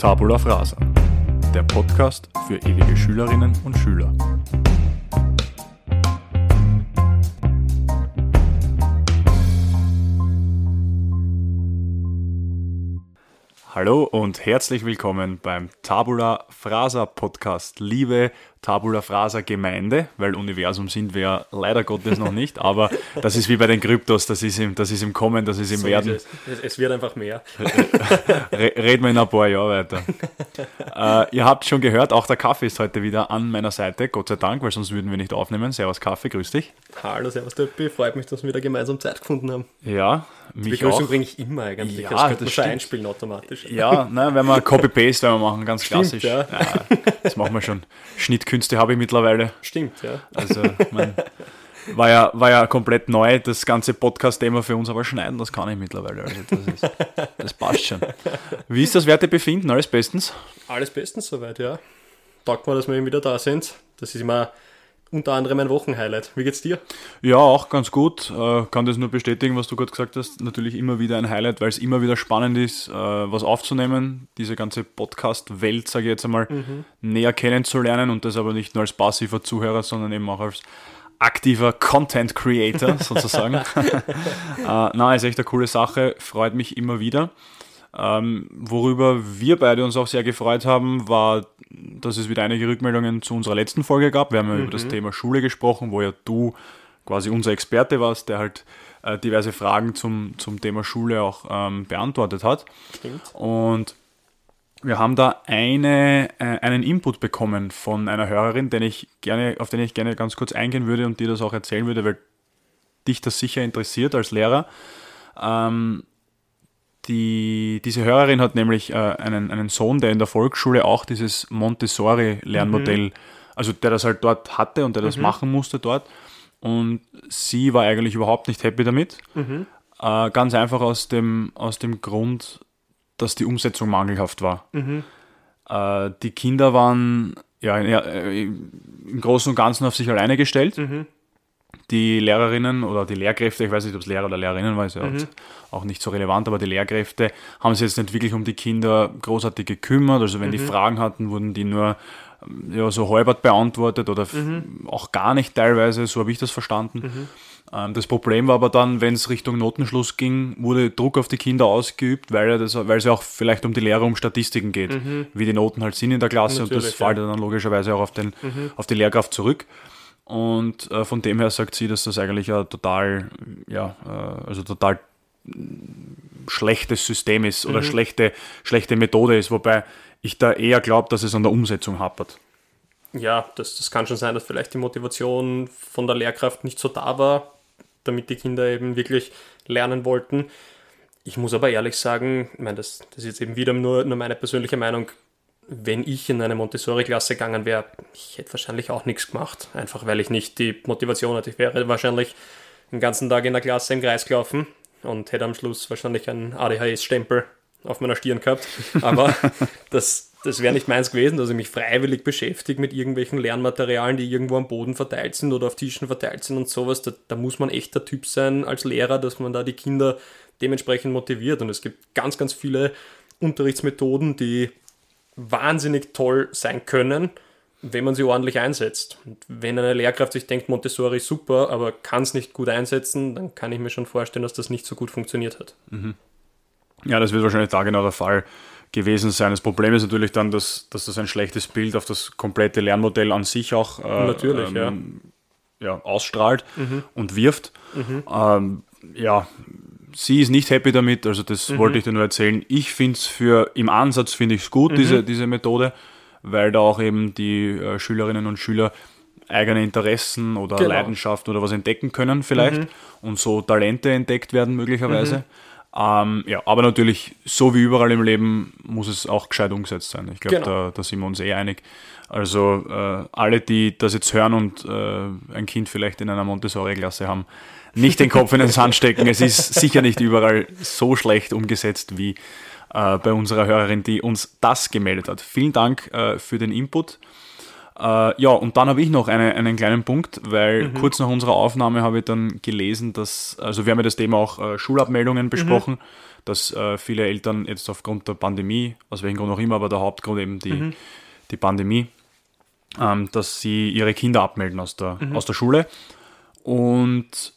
Tabula Frasa, der Podcast für ewige Schülerinnen und Schüler. Hallo und herzlich willkommen beim Tabula Frasa Podcast. Liebe Tabula Frasa Gemeinde, weil Universum sind wir ja leider Gottes noch nicht, aber das ist wie bei den Kryptos, das ist im, das ist im Kommen, das ist im so Werden. Ist es. es. wird einfach mehr. Reden wir in ein paar Jahren weiter. äh, ihr habt schon gehört, auch der Kaffee ist heute wieder an meiner Seite, Gott sei Dank, weil sonst würden wir nicht aufnehmen. Servus Kaffee, grüß dich. Hallo, servus Töppi, freut mich, dass wir wieder gemeinsam Zeit gefunden haben. Ja, Die Begrüßung bringe ich immer eigentlich, ja, das könnte man einspielen automatisch. Ja, ne, wenn wir Copy-Paste wenn wir machen, ganz Stimmt, klassisch. Ja. ja. das machen wir schon. Schnittkünste habe ich mittlerweile. Stimmt, ja. Also, mein, war ja, war ja komplett neu, das ganze Podcast-Thema für uns, aber schneiden, das kann ich mittlerweile. Also das, ist, das passt schon. Wie ist das Wertebefinden? Alles bestens? Alles bestens soweit, ja. Taugt mal, dass wir wieder da sind. Das ist immer unter anderem ein Wochenhighlight. Wie geht's dir? Ja, auch ganz gut. Äh, kann das nur bestätigen, was du gerade gesagt hast. Natürlich immer wieder ein Highlight, weil es immer wieder spannend ist, äh, was aufzunehmen, diese ganze Podcast-Welt, sage ich jetzt einmal, mhm. näher kennenzulernen und das aber nicht nur als passiver Zuhörer, sondern eben auch als aktiver Content Creator sozusagen. äh, na, ist echt eine coole Sache, freut mich immer wieder. Ähm, worüber wir beide uns auch sehr gefreut haben, war, dass es wieder einige Rückmeldungen zu unserer letzten Folge gab. Wir haben ja mhm. über das mhm. Thema Schule gesprochen, wo ja du quasi unser Experte warst, der halt äh, diverse Fragen zum, zum Thema Schule auch ähm, beantwortet hat. Stimmt. Und wir haben da eine, äh, einen Input bekommen von einer Hörerin, den ich gerne, auf den ich gerne ganz kurz eingehen würde und dir das auch erzählen würde, weil dich das sicher interessiert als Lehrer. Ähm, die, diese Hörerin hat nämlich äh, einen, einen Sohn, der in der Volksschule auch dieses Montessori-Lernmodell, mhm. also der das halt dort hatte und der das mhm. machen musste dort. Und sie war eigentlich überhaupt nicht happy damit. Mhm. Äh, ganz einfach aus dem, aus dem Grund, dass die Umsetzung mangelhaft war. Mhm. Äh, die Kinder waren ja, äh, im Großen und Ganzen auf sich alleine gestellt. Die Lehrerinnen oder die Lehrkräfte, ich weiß nicht, ob es Lehrer oder Lehrerinnen war, ist ja mhm. auch nicht so relevant, aber die Lehrkräfte haben sich jetzt nicht wirklich um die Kinder großartig gekümmert. Also wenn mhm. die Fragen hatten, wurden die nur ähm, ja, so halbert beantwortet oder mhm. auch gar nicht teilweise, so habe ich das verstanden. Mhm. Ähm, das Problem war aber dann, wenn es Richtung Notenschluss ging, wurde Druck auf die Kinder ausgeübt, weil, das, weil es ja auch vielleicht um die Lehre um Statistiken geht, mhm. wie die Noten halt sind in der Klasse Natürlich, und das ja. fällt dann logischerweise auch auf, den, mhm. auf die Lehrkraft zurück. Und äh, von dem her sagt sie, dass das eigentlich ein total, ja, äh, also total schlechtes System ist oder mhm. schlechte, schlechte Methode ist, wobei ich da eher glaube, dass es an der Umsetzung hapert. Ja, das, das kann schon sein, dass vielleicht die Motivation von der Lehrkraft nicht so da war, damit die Kinder eben wirklich lernen wollten. Ich muss aber ehrlich sagen, ich meine, das, das ist jetzt eben wieder nur, nur meine persönliche Meinung, wenn ich in eine Montessori-Klasse gegangen wäre, ich hätte wahrscheinlich auch nichts gemacht. Einfach weil ich nicht die Motivation hatte. Ich wäre wahrscheinlich den ganzen Tag in der Klasse im Kreis gelaufen und hätte am Schluss wahrscheinlich einen ADHS-Stempel auf meiner Stirn gehabt. Aber das, das wäre nicht meins gewesen, dass ich mich freiwillig beschäftige mit irgendwelchen Lernmaterialien, die irgendwo am Boden verteilt sind oder auf Tischen verteilt sind und sowas. Da, da muss man echt der Typ sein als Lehrer, dass man da die Kinder dementsprechend motiviert. Und es gibt ganz, ganz viele Unterrichtsmethoden, die wahnsinnig toll sein können, wenn man sie ordentlich einsetzt. Und wenn eine Lehrkraft sich denkt, Montessori ist super, aber kann es nicht gut einsetzen, dann kann ich mir schon vorstellen, dass das nicht so gut funktioniert hat. Mhm. Ja, das wird wahrscheinlich da genau der Fall gewesen sein. Das Problem ist natürlich dann, dass, dass das ein schlechtes Bild auf das komplette Lernmodell an sich auch äh, natürlich, ähm, ja. Ja, ausstrahlt mhm. und wirft. Mhm. Ähm, ja, sie ist nicht happy damit, also das mhm. wollte ich dir nur erzählen. Ich finde es für, im Ansatz finde ich es gut, mhm. diese, diese Methode, weil da auch eben die äh, Schülerinnen und Schüler eigene Interessen oder genau. Leidenschaft oder was entdecken können vielleicht mhm. und so Talente entdeckt werden möglicherweise. Mhm. Ähm, ja, aber natürlich, so wie überall im Leben, muss es auch gescheit umgesetzt sein. Ich glaube, genau. da, da, sind wir uns eh einig. Also äh, alle, die das jetzt hören und äh, ein Kind vielleicht in einer Montessori-Klasse haben, nicht den Kopf in den Sand stecken. Es ist sicher nicht überall so schlecht umgesetzt wie äh, bei unserer Hörerin, die uns das gemeldet hat. Vielen Dank äh, für den Input. Äh, ja, und dann habe ich noch eine, einen kleinen Punkt, weil mhm. kurz nach unserer Aufnahme habe ich dann gelesen, dass, also wir haben ja das Thema auch äh, Schulabmeldungen mhm. besprochen, mhm. dass äh, viele Eltern jetzt aufgrund der Pandemie, aus welchem Grund auch immer, aber der Hauptgrund eben die, mhm. die Pandemie, ähm, dass sie ihre Kinder abmelden aus der, mhm. aus der Schule. Und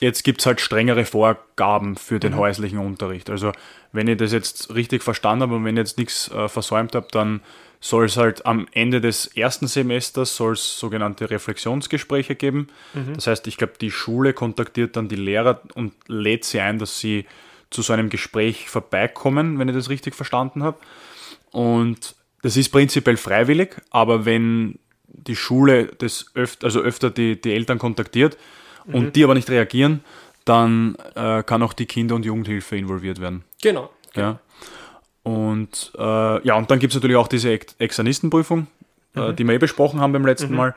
jetzt gibt es halt strengere Vorgaben für den mhm. häuslichen Unterricht. Also wenn ich das jetzt richtig verstanden habe und wenn ich jetzt nichts äh, versäumt habe, dann soll es halt am Ende des ersten Semesters soll es sogenannte Reflexionsgespräche geben. Mhm. Das heißt, ich glaube, die Schule kontaktiert dann die Lehrer und lädt sie ein, dass sie zu so einem Gespräch vorbeikommen, wenn ich das richtig verstanden habe. Und das ist prinzipiell freiwillig, aber wenn die Schule das öfter, also öfter die, die Eltern kontaktiert mhm. und die aber nicht reagieren, dann äh, kann auch die Kinder- und Jugendhilfe involviert werden. Genau. genau. Ja. Und äh, ja, und dann gibt es natürlich auch diese Externistenprüfung, äh, mhm. äh, die wir eh besprochen haben beim letzten mhm. Mal.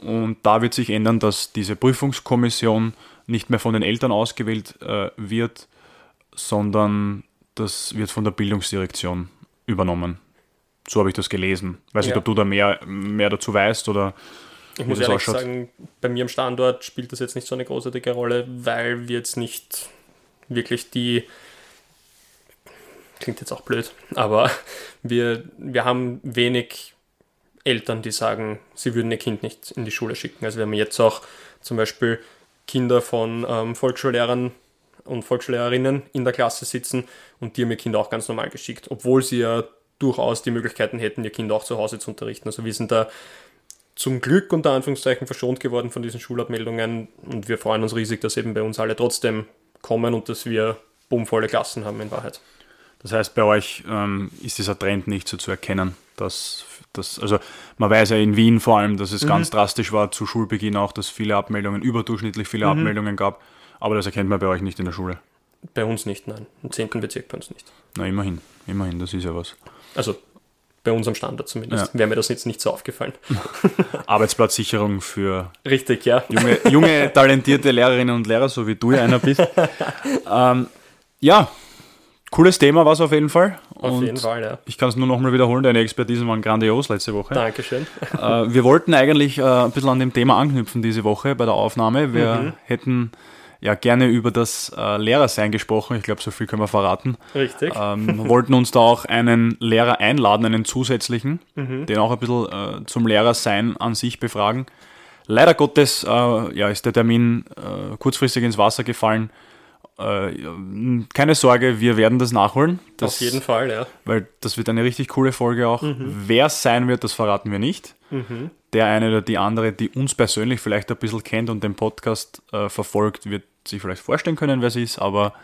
Und da wird sich ändern, dass diese Prüfungskommission nicht mehr von den Eltern ausgewählt äh, wird, sondern das wird von der Bildungsdirektion übernommen. So habe ich das gelesen. Weiß ja. nicht, ob du da mehr, mehr dazu weißt oder. Ich muss ehrlich ausschaut. sagen, bei mir am Standort spielt das jetzt nicht so eine großartige Rolle, weil wir jetzt nicht wirklich die klingt jetzt auch blöd, aber wir, wir haben wenig Eltern, die sagen, sie würden ihr Kind nicht in die Schule schicken. Also wir haben jetzt auch zum Beispiel Kinder von ähm, Volksschullehrern und Volksschullehrerinnen in der Klasse sitzen und die haben ihr Kind auch ganz normal geschickt, obwohl sie ja durchaus die Möglichkeiten hätten, ihr Kind auch zu Hause zu unterrichten. Also wir sind da zum Glück unter Anführungszeichen verschont geworden von diesen Schulabmeldungen und wir freuen uns riesig, dass eben bei uns alle trotzdem kommen und dass wir bummvolle Klassen haben in Wahrheit. Das heißt, bei euch ähm, ist dieser Trend nicht so zu erkennen. Dass, dass, also man weiß ja in Wien vor allem, dass es mhm. ganz drastisch war zu Schulbeginn auch, dass viele Abmeldungen, überdurchschnittlich viele mhm. Abmeldungen gab. Aber das erkennt man bei euch nicht in der Schule. Bei uns nicht, nein. Im 10. Bezirk bei uns nicht. Na, immerhin. Immerhin, das ist ja was. Also bei unserem Standard zumindest. Ja. Wäre mir das jetzt nicht so aufgefallen. Arbeitsplatzsicherung für Richtig, ja. junge, junge, talentierte Lehrerinnen und Lehrer, so wie du ja einer bist. ähm, ja, Cooles Thema war es auf jeden Fall. Auf und jeden Fall, ja. Ich kann es nur noch mal wiederholen, deine Expertisen waren grandios letzte Woche. Dankeschön. Äh, wir wollten eigentlich äh, ein bisschen an dem Thema anknüpfen diese Woche bei der Aufnahme. Wir mhm. hätten ja gerne über das äh, Lehrersein gesprochen. Ich glaube, so viel können wir verraten. Richtig. Ähm, wollten uns da auch einen Lehrer einladen, einen zusätzlichen, mhm. den auch ein bisschen äh, zum Lehrersein an sich befragen. Leider Gottes äh, ja, ist der Termin äh, kurzfristig ins Wasser gefallen. Äh, keine Sorge, wir werden das nachholen. Das, Auf jeden Fall, ja. Weil das wird eine richtig coole Folge auch. Mhm. Wer es sein wird, das verraten wir nicht. Mhm. Der eine oder die andere, die uns persönlich vielleicht ein bisschen kennt und den Podcast äh, verfolgt, wird sich vielleicht vorstellen können, wer sie ist, aber.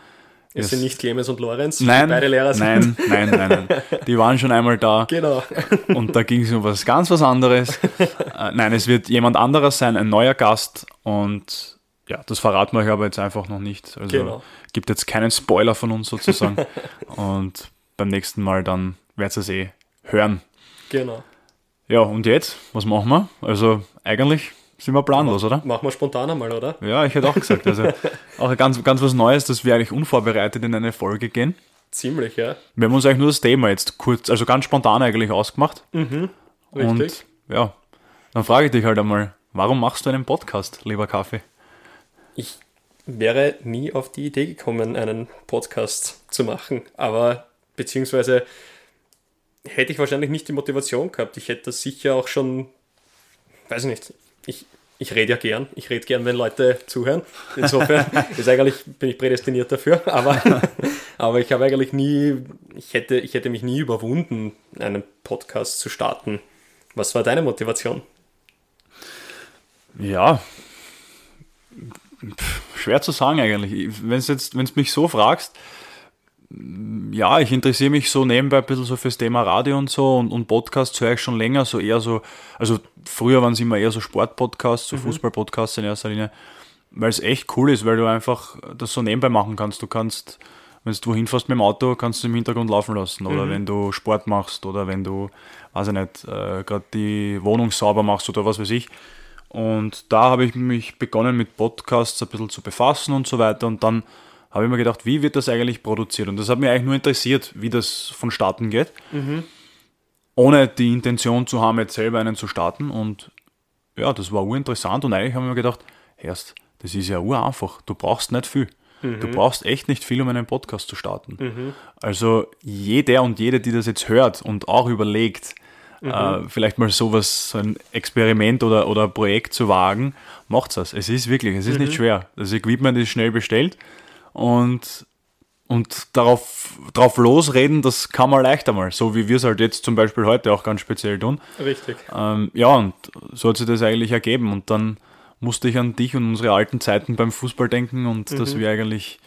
Es sind nicht Clemens und Lorenz, nein, beide Lehrer sind. Nein, nein, nein, nein. Die waren schon einmal da. Genau. Und da ging es um was ganz was anderes. äh, nein, es wird jemand anderes sein, ein neuer Gast und ja, das verraten wir euch aber jetzt einfach noch nicht. Also genau. gibt jetzt keinen Spoiler von uns sozusagen. und beim nächsten Mal dann werdet ihr es eh hören. Genau. Ja, und jetzt, was machen wir? Also eigentlich sind wir planlos, oder? Machen wir spontan einmal, oder? Ja, ich hätte auch gesagt. Also auch ganz, ganz was Neues, dass wir eigentlich unvorbereitet in eine Folge gehen. Ziemlich, ja. Wir haben uns eigentlich nur das Thema jetzt kurz, also ganz spontan eigentlich ausgemacht. Mhm, richtig. Und ja, dann frage ich dich halt einmal, warum machst du einen Podcast, lieber Kaffee? Ich wäre nie auf die Idee gekommen, einen Podcast zu machen, aber beziehungsweise hätte ich wahrscheinlich nicht die Motivation gehabt. Ich hätte das sicher auch schon, weiß ich nicht, ich, ich rede ja gern, ich rede gern, wenn Leute zuhören. Insofern ist eigentlich, bin ich prädestiniert dafür, aber, aber ich habe eigentlich nie, ich hätte, ich hätte mich nie überwunden, einen Podcast zu starten. Was war deine Motivation? Ja, schwer zu sagen eigentlich. Wenn du jetzt, wenn mich so fragst, ja, ich interessiere mich so nebenbei ein bisschen so fürs Thema Radio und so und, und Podcasts höre ich schon länger, so eher so, also früher waren es immer eher so Sportpodcasts, so mhm. Fußballpodcasts in erster Linie, weil es echt cool ist, weil du einfach das so nebenbei machen kannst. Du kannst, wenn du wohin fährst mit dem Auto, kannst du im Hintergrund laufen lassen oder mhm. wenn du Sport machst oder wenn du, weiß ich nicht, äh, gerade die Wohnung sauber machst oder was weiß ich und da habe ich mich begonnen mit Podcasts ein bisschen zu befassen und so weiter. Und dann habe ich mir gedacht, wie wird das eigentlich produziert? Und das hat mich eigentlich nur interessiert, wie das vonstatten geht. Mhm. ohne die Intention zu haben, jetzt selber einen zu starten. Und ja, das war urinteressant und eigentlich haben wir mir gedacht, erst, das ist ja ureinfach, du brauchst nicht viel. Mhm. Du brauchst echt nicht viel, um einen Podcast zu starten. Mhm. Also jeder und jede, die das jetzt hört und auch überlegt, mhm. äh, vielleicht mal sowas, so ein Experiment oder, oder Projekt zu wagen, macht das. Es ist wirklich, es ist nicht mhm. schwer. Das Equipment ist schnell bestellt und und darauf, darauf losreden, das kann man leichter mal, so wie wir es halt jetzt zum Beispiel heute auch ganz speziell tun. Richtig. Ähm, ja, und so hat sich das eigentlich ergeben. Und dann musste ich an dich und unsere alten Zeiten beim Fußball denken und mhm. dass wir eigentlich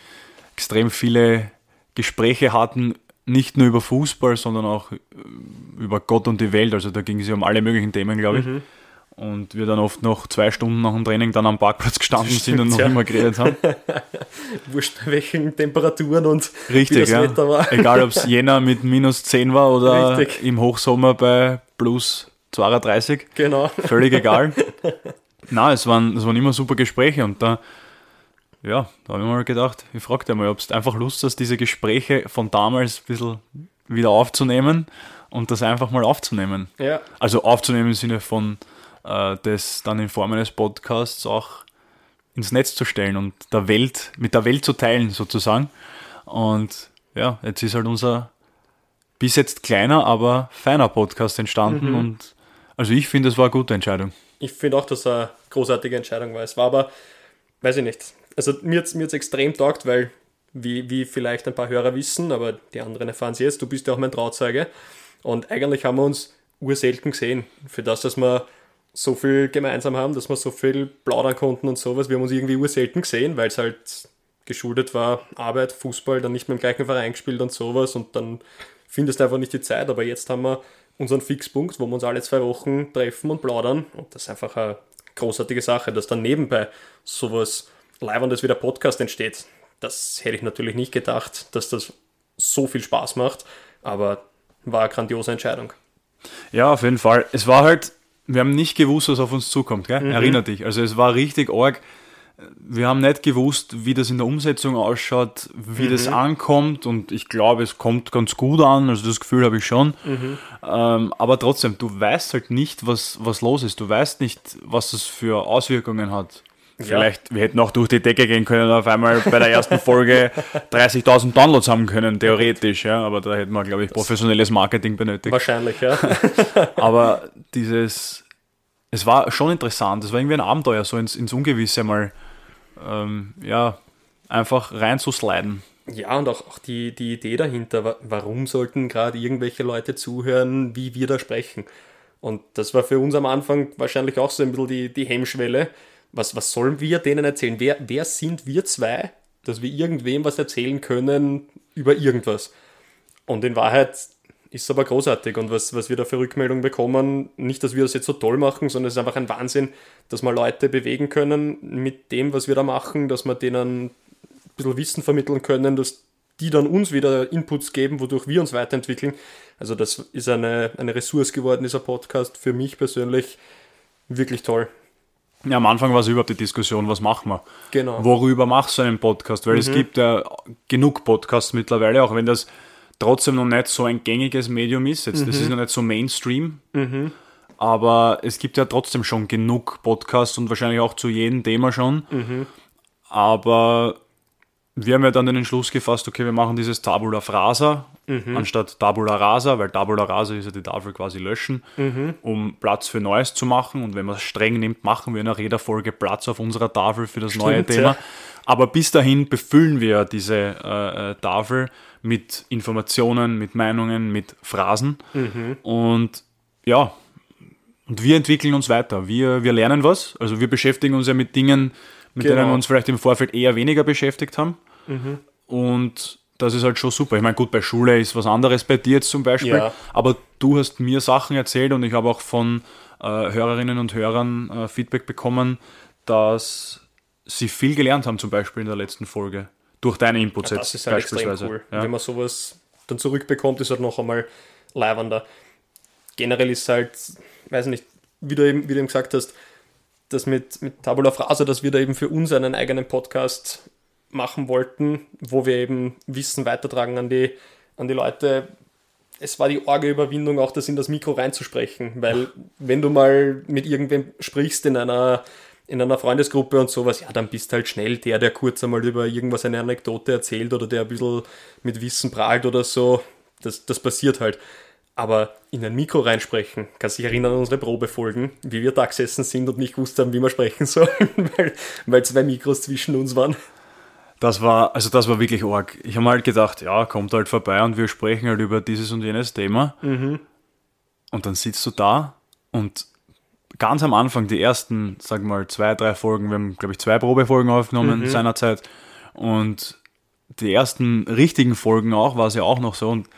extrem viele Gespräche hatten, nicht nur über Fußball, sondern auch äh, über Gott und die Welt. Also da ging es ja um alle möglichen Themen, glaube ich. Mhm und wir dann oft noch zwei Stunden nach dem Training dann am Parkplatz gestanden stimmt, sind und noch ja. immer geredet haben. Wurscht bei welchen Temperaturen und Richtig, wie das ja. Wetter war. Egal ob es Jänner mit minus 10 war oder Richtig. im Hochsommer bei plus 32. Genau. Völlig egal. Na, es waren, es waren immer super Gespräche und da, ja, da habe ich mal gedacht, ich frage dir mal, ob du einfach Lust hast, diese Gespräche von damals ein bisschen wieder aufzunehmen und das einfach mal aufzunehmen. Ja. Also aufzunehmen im Sinne von äh, das dann in Form eines Podcasts auch ins Netz zu stellen und der Welt, mit der Welt zu teilen sozusagen. Und ja, jetzt ist halt unser bis jetzt kleiner, aber feiner Podcast entstanden mhm. und also ich finde, es war eine gute Entscheidung. Ich finde auch, dass es eine großartige Entscheidung war. Es war aber, weiß ich nicht, also mir hat es mir extrem taugt, weil, wie, wie vielleicht ein paar Hörer wissen, aber die anderen erfahren es jetzt, du bist ja auch mein Trauzeuge und eigentlich haben wir uns urselten gesehen. Für das, dass wir so viel gemeinsam haben, dass wir so viel plaudern konnten und sowas. Wir haben uns irgendwie urselten gesehen, weil es halt geschuldet war, Arbeit, Fußball, dann nicht mehr im gleichen Verein gespielt und sowas und dann findest du einfach nicht die Zeit. Aber jetzt haben wir unseren Fixpunkt, wo wir uns alle zwei Wochen treffen und plaudern und das ist einfach eine großartige Sache, dass dann nebenbei sowas Leibendes wie der Podcast entsteht. Das hätte ich natürlich nicht gedacht, dass das so viel Spaß macht, aber war eine grandiose Entscheidung. Ja, auf jeden Fall. Es war halt wir haben nicht gewusst, was auf uns zukommt, gell? Mhm. Erinner dich. Also es war richtig arg. Wir haben nicht gewusst, wie das in der Umsetzung ausschaut, wie mhm. das ankommt und ich glaube, es kommt ganz gut an, also das Gefühl habe ich schon. Mhm. Ähm, aber trotzdem, du weißt halt nicht, was, was los ist. Du weißt nicht, was das für Auswirkungen hat. Vielleicht, ja. wir hätten auch durch die Decke gehen können und auf einmal bei der ersten Folge 30.000 Downloads haben können, theoretisch, ja. Aber da hätten wir, glaube ich, professionelles Marketing benötigt. Wahrscheinlich, ja. Aber dieses, es war schon interessant, es war irgendwie ein Abenteuer, so ins, ins Ungewisse mal, ähm, ja, einfach reinzusliden. Ja, und auch, auch die, die Idee dahinter, warum sollten gerade irgendwelche Leute zuhören, wie wir da sprechen. Und das war für uns am Anfang wahrscheinlich auch so ein bisschen die, die Hemmschwelle. Was, was sollen wir denen erzählen? Wer, wer sind wir zwei, dass wir irgendwem was erzählen können über irgendwas? Und in Wahrheit ist aber großartig und was, was wir da für Rückmeldungen bekommen, nicht, dass wir das jetzt so toll machen, sondern es ist einfach ein Wahnsinn, dass wir Leute bewegen können mit dem, was wir da machen, dass wir denen ein bisschen Wissen vermitteln können, dass die dann uns wieder Inputs geben, wodurch wir uns weiterentwickeln. Also das ist eine, eine Ressource geworden, dieser Podcast, für mich persönlich wirklich toll. Ja, am Anfang war es überhaupt die Diskussion, was machen wir? Genau. Worüber machst du einen Podcast? Weil mhm. es gibt ja genug Podcasts mittlerweile, auch wenn das trotzdem noch nicht so ein gängiges Medium ist. Jetzt, mhm. Das ist noch nicht so Mainstream. Mhm. Aber es gibt ja trotzdem schon genug Podcasts und wahrscheinlich auch zu jedem Thema schon. Mhm. Aber wir haben ja dann den Entschluss gefasst, okay, wir machen dieses Tabula Frasa mhm. anstatt Tabula Rasa, weil Tabula Rasa ist ja die Tafel quasi löschen, mhm. um Platz für Neues zu machen. Und wenn man es streng nimmt, machen wir nach jeder Folge Platz auf unserer Tafel für das Stimmt, neue Thema. Ja. Aber bis dahin befüllen wir diese äh, äh, Tafel mit Informationen, mit Meinungen, mit Phrasen. Mhm. Und ja, und wir entwickeln uns weiter. Wir, wir lernen was. Also wir beschäftigen uns ja mit Dingen, mit genau. denen wir uns vielleicht im Vorfeld eher weniger beschäftigt haben. Mhm. Und das ist halt schon super. Ich meine, gut, bei Schule ist was anderes bei dir jetzt zum Beispiel, ja. aber du hast mir Sachen erzählt und ich habe auch von äh, Hörerinnen und Hörern äh, Feedback bekommen, dass sie viel gelernt haben, zum Beispiel in der letzten Folge. Durch deine Inputs ja, das jetzt ist halt beispielsweise. Cool. Ja. Wenn man sowas dann zurückbekommt, ist halt noch einmal leibender. Generell ist halt, weiß nicht, wie du eben, wie du eben gesagt hast, das mit, mit Tabula Frasa, dass wir da eben für uns einen eigenen Podcast machen wollten, wo wir eben Wissen weitertragen an die, an die Leute, es war die arge Überwindung, auch das in das Mikro reinzusprechen, weil wenn du mal mit irgendwem sprichst in einer in einer Freundesgruppe und sowas, ja, dann bist halt schnell der, der kurz einmal über irgendwas eine Anekdote erzählt oder der ein bisschen mit Wissen prahlt oder so. Das, das passiert halt. Aber in ein Mikro reinsprechen, kannst dich erinnern an unsere Probefolgen, wie wir da gesessen sind und nicht gewusst haben, wie wir sprechen sollen, weil, weil zwei Mikros zwischen uns waren. Das war, also das war wirklich arg. Ich habe halt gedacht, ja, kommt halt vorbei und wir sprechen halt über dieses und jenes Thema. Mhm. Und dann sitzt du da und ganz am Anfang, die ersten, sag mal, zwei, drei Folgen, wir haben, glaube ich, zwei Probefolgen aufgenommen Mhm. seinerzeit. Und die ersten richtigen Folgen auch, war es ja auch noch so. Und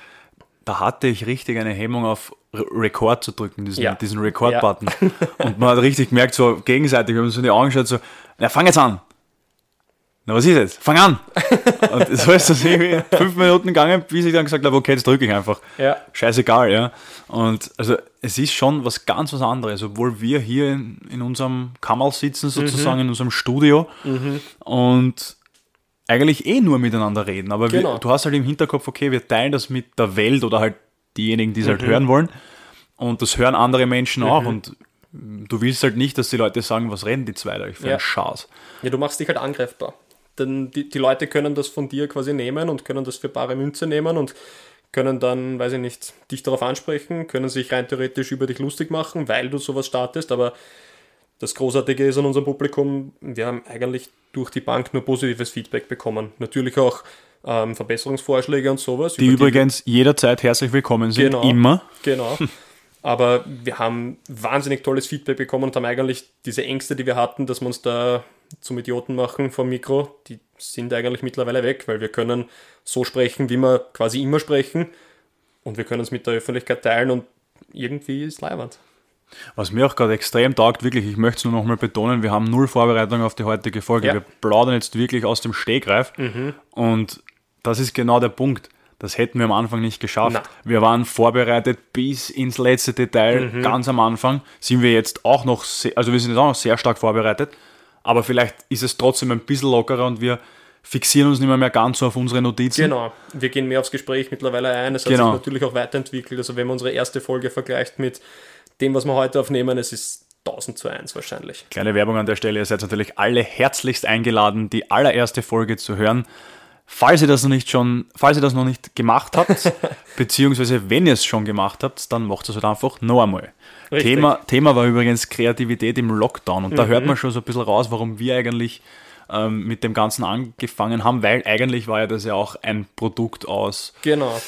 da hatte ich richtig eine Hemmung auf Re- Record zu drücken, diesen, Ja. diesen Record-Button. Und man hat richtig gemerkt, so gegenseitig, wir haben uns in die Augen geschaut, so, na, fang jetzt an. Na, was ist jetzt? Fang an! Und so ist das irgendwie fünf Minuten gegangen, bis ich dann gesagt habe, okay, jetzt drücke ich einfach Ja. scheißegal, ja. Und also es ist schon was ganz was anderes, obwohl wir hier in, in unserem Kammerl sitzen, sozusagen in unserem Studio und eigentlich eh nur miteinander reden. Aber Genau. wir, du hast halt im Hinterkopf, okay, wir teilen das mit der Welt oder halt diejenigen, die es halt hören wollen. Und das hören andere Menschen auch. Und du willst halt nicht, dass die Leute sagen, was reden die zwei da für Ja. ein Schatz. Ja, du machst dich halt angreifbar. Denn die, die Leute können das von dir quasi nehmen und können das für bare Münze nehmen und können dann, weiß ich nicht, dich darauf ansprechen, können sich rein theoretisch über dich lustig machen, weil du sowas startest, aber das Großartige ist an unserem Publikum, wir haben eigentlich durch die Bank nur positives Feedback bekommen. Natürlich auch ähm, Verbesserungsvorschläge und sowas. Die übrigens jederzeit herzlich willkommen sind, Genau. immer. Genau. Aber wir haben wahnsinnig tolles Feedback bekommen und haben eigentlich diese Ängste, die wir hatten, dass wir uns da zum Idioten machen vom Mikro, die sind eigentlich mittlerweile weg, weil wir können so sprechen, wie wir quasi immer sprechen und wir können es mit der Öffentlichkeit teilen und irgendwie ist Leihwand. Was mir auch gerade extrem taugt, wirklich, ich möchte es nur nochmal betonen, wir haben null Vorbereitung auf die heutige Folge. Ja. Wir plaudern jetzt wirklich aus dem Stegreif. Und das ist genau der Punkt. Das hätten wir am Anfang nicht geschafft. Na. Wir waren vorbereitet bis ins letzte Detail. Ganz am Anfang sind wir jetzt auch noch, sehr, also wir sind jetzt auch noch sehr stark vorbereitet. Aber vielleicht ist es trotzdem ein bisschen lockerer und wir fixieren uns nicht mehr, mehr ganz so auf unsere Notizen. Genau, wir gehen mehr aufs Gespräch mittlerweile ein. Es hat Genau. sich natürlich auch weiterentwickelt. Also wenn man unsere erste Folge vergleicht mit dem, was wir heute aufnehmen, es ist 1000 zu 1 wahrscheinlich. Kleine Werbung an der Stelle. Ihr seid natürlich alle herzlichst eingeladen, die allererste Folge zu hören. Falls ihr das noch nicht schon, falls ihr das noch nicht gemacht habt, beziehungsweise wenn ihr es schon gemacht habt, dann macht es halt einfach noch einmal. Richtig. Thema, Thema war übrigens Kreativität im Lockdown und da hört man schon so ein bisschen raus, warum wir eigentlich ähm, mit dem Ganzen angefangen haben, weil eigentlich war ja das ja auch ein Produkt aus Genau.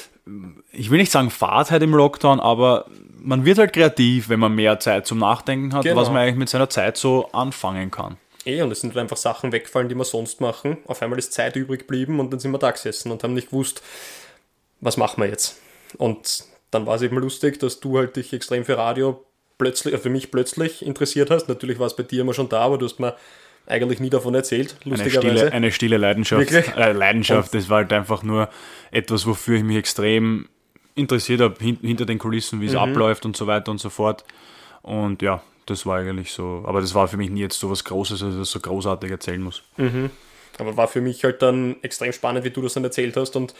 ich will nicht sagen Fahrtheit im Lockdown, aber man wird halt kreativ, wenn man mehr Zeit zum Nachdenken hat, Genau. was man eigentlich mit seiner Zeit so anfangen kann. Eh, und es sind einfach Sachen weggefallen, die wir sonst machen. Auf einmal ist Zeit übrig geblieben und dann sind wir da gesessen und haben nicht gewusst, was machen wir jetzt. Und dann war es eben lustig, dass du halt dich extrem für Radio plötzlich, äh, für mich plötzlich interessiert hast. Natürlich war es bei dir immer schon da, aber du hast mir eigentlich nie davon erzählt, Eine lustigerweise. stille, eine stille Leidenschaft. Äh, Leidenschaft, das war halt einfach nur etwas, wofür ich mich extrem interessiert habe, hin, hinter den Kulissen, Mhm. wie es abläuft und so weiter und so fort. Und ja, das war eigentlich so, aber das war für mich nie jetzt so was Großes, dass ich das so großartig erzählen muss. Aber war für mich halt dann extrem spannend, wie du das dann erzählt hast und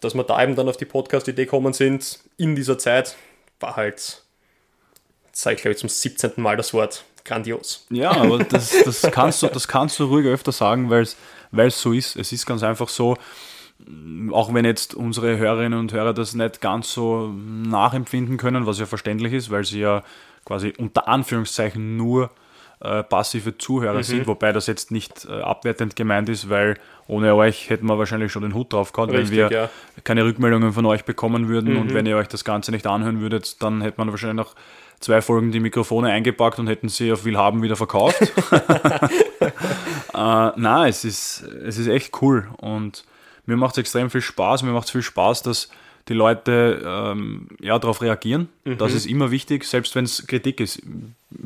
dass wir da eben dann auf die Podcast-Idee gekommen sind in dieser Zeit, war halt, sage ich glaube ich zum 17. Mal das Wort, grandios. Ja, aber das, das, kannst, du, das kannst du ruhig öfter sagen, weil es so ist. Es ist ganz einfach so, auch wenn jetzt unsere Hörerinnen und Hörer das nicht ganz so nachempfinden können, was ja verständlich ist, weil sie ja quasi unter Anführungszeichen nur äh, passive Zuhörer sind, wobei das jetzt nicht äh, abwertend gemeint ist, weil ohne euch hätten wir wahrscheinlich schon den Hut drauf gehabt, wenn wir ja. keine Rückmeldungen von euch bekommen würden und wenn ihr euch das Ganze nicht anhören würdet, dann hätte man wahrscheinlich nach zwei Folgen die Mikrofone eingepackt und hätten sie auf Willhaben wieder verkauft. äh, na, es ist, es ist echt cool und mir macht es extrem viel Spaß. Mir macht es viel Spaß, dass die Leute ähm, ja, darauf reagieren. Das ist immer wichtig, selbst wenn es Kritik ist.